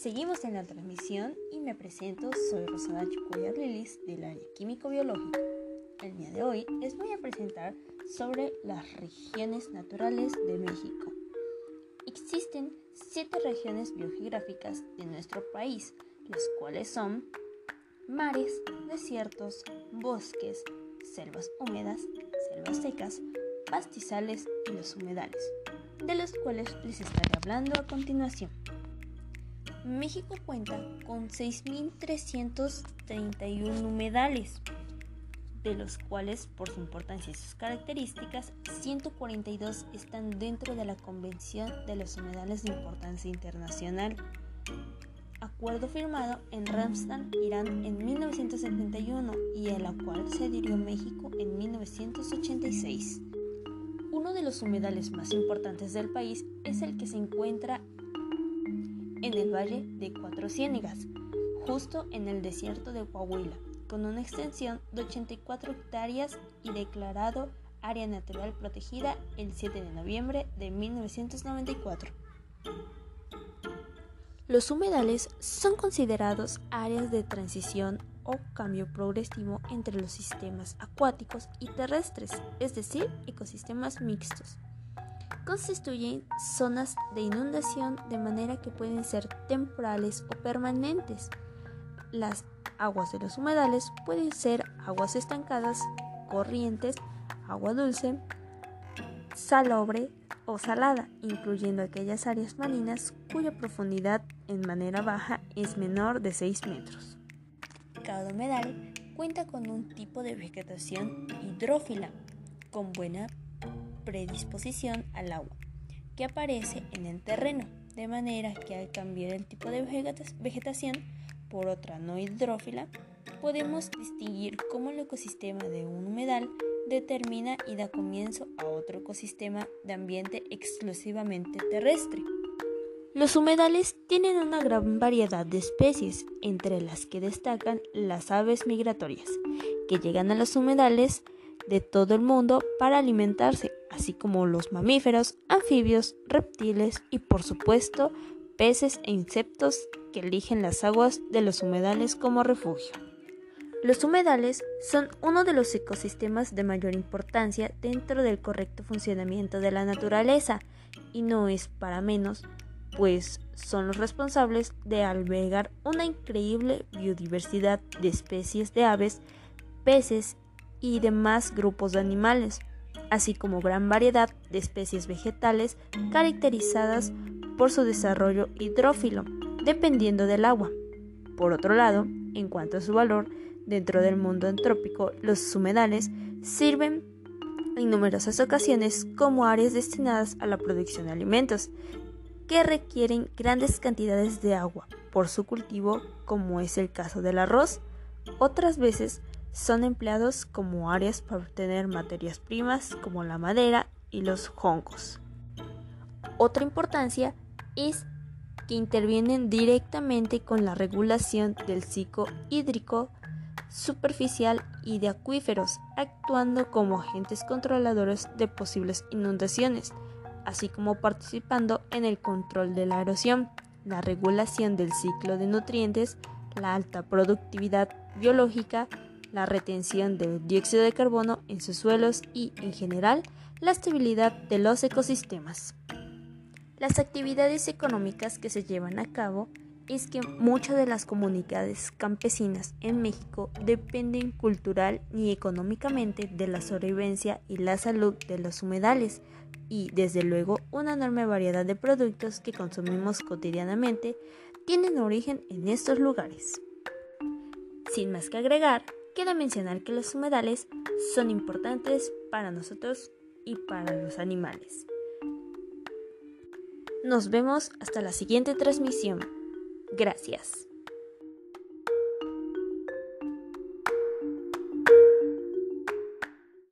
Seguimos en la transmisión y me presento, soy Rosana Chucuya Lilis del área químico-biológica. El día de hoy les voy a presentar sobre las regiones naturales de México. Existen siete regiones biogeográficas de nuestro país, las cuales son mares, desiertos, bosques, selvas húmedas, selvas secas, pastizales y los humedales, de los cuales les estaré hablando a continuación. México cuenta con 6.331 humedales, de los cuales, por su importancia y sus características, 142 están dentro de la Convención de los Humedales de Importancia Internacional, acuerdo firmado en Ramstein, Irán, en 1971 y a la cual se adhirió México en 1986. Uno de los humedales más importantes del país es el que se encuentra en el Valle de Cuatro Ciénegas, justo en el desierto de Coahuila, con una extensión de 84 hectáreas y declarado área natural protegida el 7 de noviembre de 1994. Los humedales son considerados áreas de transición o cambio progresivo entre los sistemas acuáticos y terrestres, es decir, ecosistemas mixtos constituyen zonas de inundación de manera que pueden ser temporales o permanentes. Las aguas de los humedales pueden ser aguas estancadas, corrientes, agua dulce, salobre o salada, incluyendo aquellas áreas marinas cuya profundidad en manera baja es menor de 6 metros. Cada humedal cuenta con un tipo de vegetación hidrófila con buena predisposición al agua que aparece en el terreno, de manera que al cambiar el tipo de vegetación por otra no hidrófila, podemos distinguir cómo el ecosistema de un humedal determina y da comienzo a otro ecosistema de ambiente exclusivamente terrestre. Los humedales tienen una gran variedad de especies, entre las que destacan las aves migratorias, que llegan a los humedales de todo el mundo para alimentarse, así como los mamíferos, anfibios, reptiles y por supuesto peces e insectos que eligen las aguas de los humedales como refugio. Los humedales son uno de los ecosistemas de mayor importancia dentro del correcto funcionamiento de la naturaleza y no es para menos, pues son los responsables de albergar una increíble biodiversidad de especies de aves, peces y demás grupos de animales, así como gran variedad de especies vegetales caracterizadas por su desarrollo hidrófilo, dependiendo del agua. Por otro lado, en cuanto a su valor, dentro del mundo antrópico, los humedales sirven en numerosas ocasiones como áreas destinadas a la producción de alimentos, que requieren grandes cantidades de agua por su cultivo, como es el caso del arroz. Otras veces son empleados como áreas para obtener materias primas como la madera y los hongos. Otra importancia es que intervienen directamente con la regulación del ciclo hídrico superficial y de acuíferos, actuando como agentes controladores de posibles inundaciones, así como participando en el control de la erosión, la regulación del ciclo de nutrientes, la alta productividad biológica, la retención del dióxido de carbono en sus suelos y, en general, la estabilidad de los ecosistemas. Las actividades económicas que se llevan a cabo es que muchas de las comunidades campesinas en México dependen cultural y económicamente de la sobrevivencia y la salud de los humedales y desde luego una enorme variedad de productos que consumimos cotidianamente tienen origen en estos lugares. Sin más que agregar, Queda mencionar que los humedales son importantes para nosotros y para los animales. Nos vemos hasta la siguiente transmisión. Gracias.